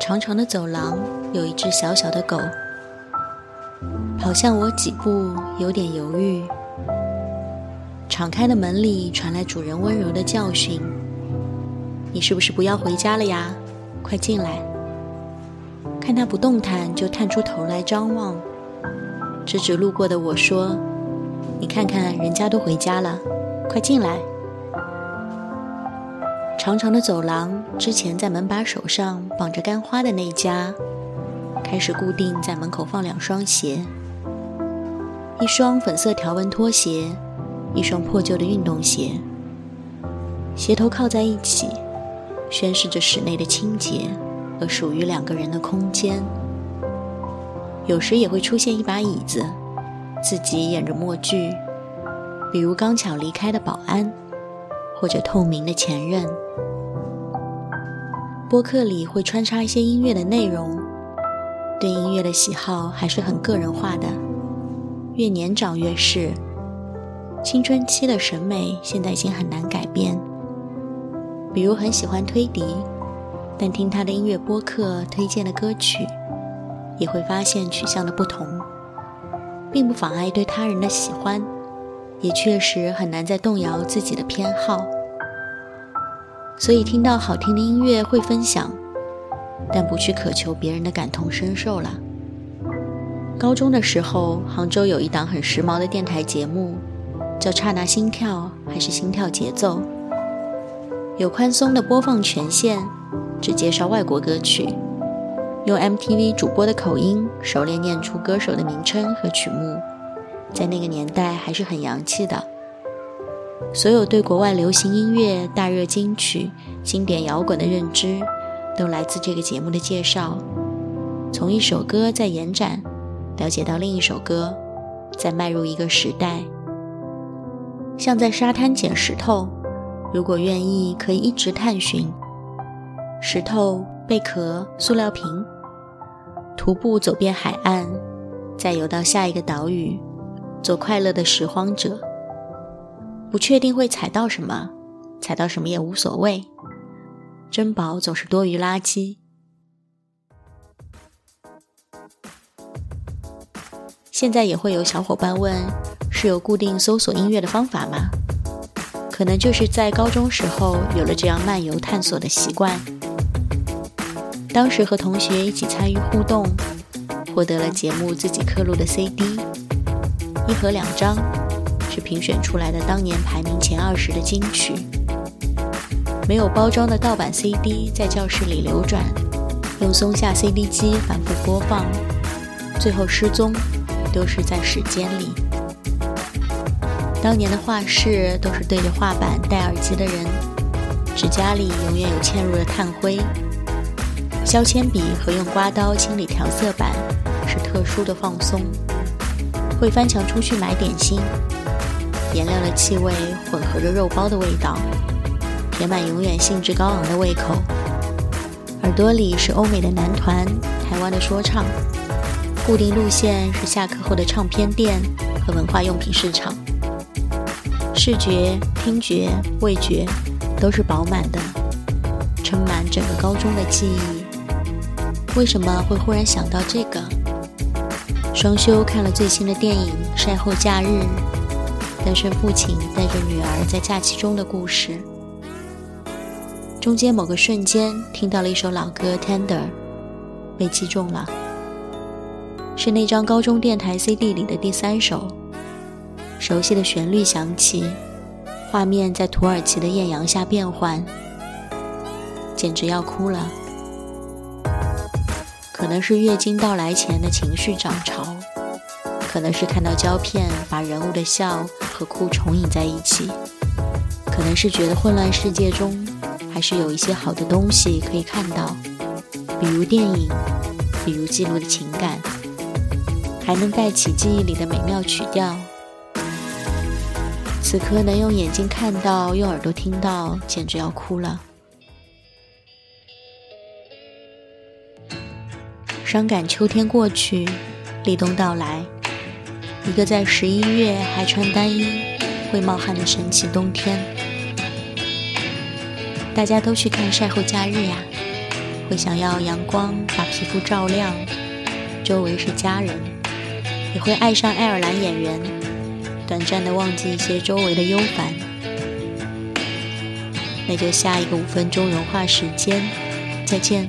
长长的走廊有一只小小的狗，跑向我几步，有点犹豫。敞开的门里传来主人温柔的教训：“你是不是不要回家了呀？快进来！”看他不动弹，就探出头来张望，指指路过的我说：“你看看，人家都回家了，快进来！”长长的走廊，之前在门把手上绑着干花的那家，开始固定在门口放两双鞋，一双粉色条纹拖鞋，一双破旧的运动鞋，鞋头靠在一起，宣示着室内的清洁和属于两个人的空间。有时也会出现一把椅子，自己演着默剧，比如刚巧离开的保安。或者透明的前任，播客里会穿插一些音乐的内容。对音乐的喜好还是很个人化的，越年长越是。青春期的审美现在已经很难改变。比如很喜欢推迪，但听他的音乐播客推荐的歌曲，也会发现取向的不同，并不妨碍对他人的喜欢。也确实很难再动摇自己的偏好，所以听到好听的音乐会分享，但不去渴求别人的感同身受了。高中的时候，杭州有一档很时髦的电台节目，叫《刹那心跳》还是《心跳节奏》，有宽松的播放权限，只介绍外国歌曲，用 MTV 主播的口音熟练念出歌手的名称和曲目。在那个年代还是很洋气的。所有对国外流行音乐、大热金曲、经典摇滚的认知，都来自这个节目的介绍。从一首歌在延展，了解到另一首歌，再迈入一个时代。像在沙滩捡石头，如果愿意，可以一直探寻石头、贝壳、塑料瓶，徒步走遍海岸，再游到下一个岛屿。做快乐的拾荒者，不确定会踩到什么，踩到什么也无所谓。珍宝总是多于垃圾。现在也会有小伙伴问：是有固定搜索音乐的方法吗？可能就是在高中时候有了这样漫游探索的习惯。当时和同学一起参与互动，获得了节目自己刻录的 CD。一盒两张，是评选出来的当年排名前二十的金曲。没有包装的盗版 CD 在教室里流转，用松下 CD 机反复播放，最后失踪，丢失在时间里。当年的画室都是对着画板戴耳机的人，指甲里永远有嵌入的炭灰。削铅笔和用刮刀清理调色板是特殊的放松。会翻墙出去买点心，颜料的气味混合着肉包的味道，填满永远兴致高昂的胃口。耳朵里是欧美的男团、台湾的说唱，固定路线是下课后的唱片店和文化用品市场。视觉、听觉、味觉都是饱满的，撑满整个高中的记忆。为什么会忽然想到这个？双休看了最新的电影《晒后假日》，单身父亲带着女儿在假期中的故事。中间某个瞬间听到了一首老歌《Tender》，被击中了。是那张高中电台 CD 里的第三首。熟悉的旋律响起，画面在土耳其的艳阳下变换，简直要哭了。可能是月经到来前的情绪涨潮，可能是看到胶片把人物的笑和哭重影在一起，可能是觉得混乱世界中还是有一些好的东西可以看到，比如电影，比如记录的情感，还能带起记忆里的美妙曲调。此刻能用眼睛看到，用耳朵听到，简直要哭了。伤感秋天过去，立冬到来，一个在十一月还穿单衣、会冒汗的神奇冬天。大家都去看晒后假日呀，会想要阳光把皮肤照亮，周围是家人，也会爱上爱尔兰演员，短暂的忘记一些周围的忧烦。那就下一个五分钟融化时间，再见。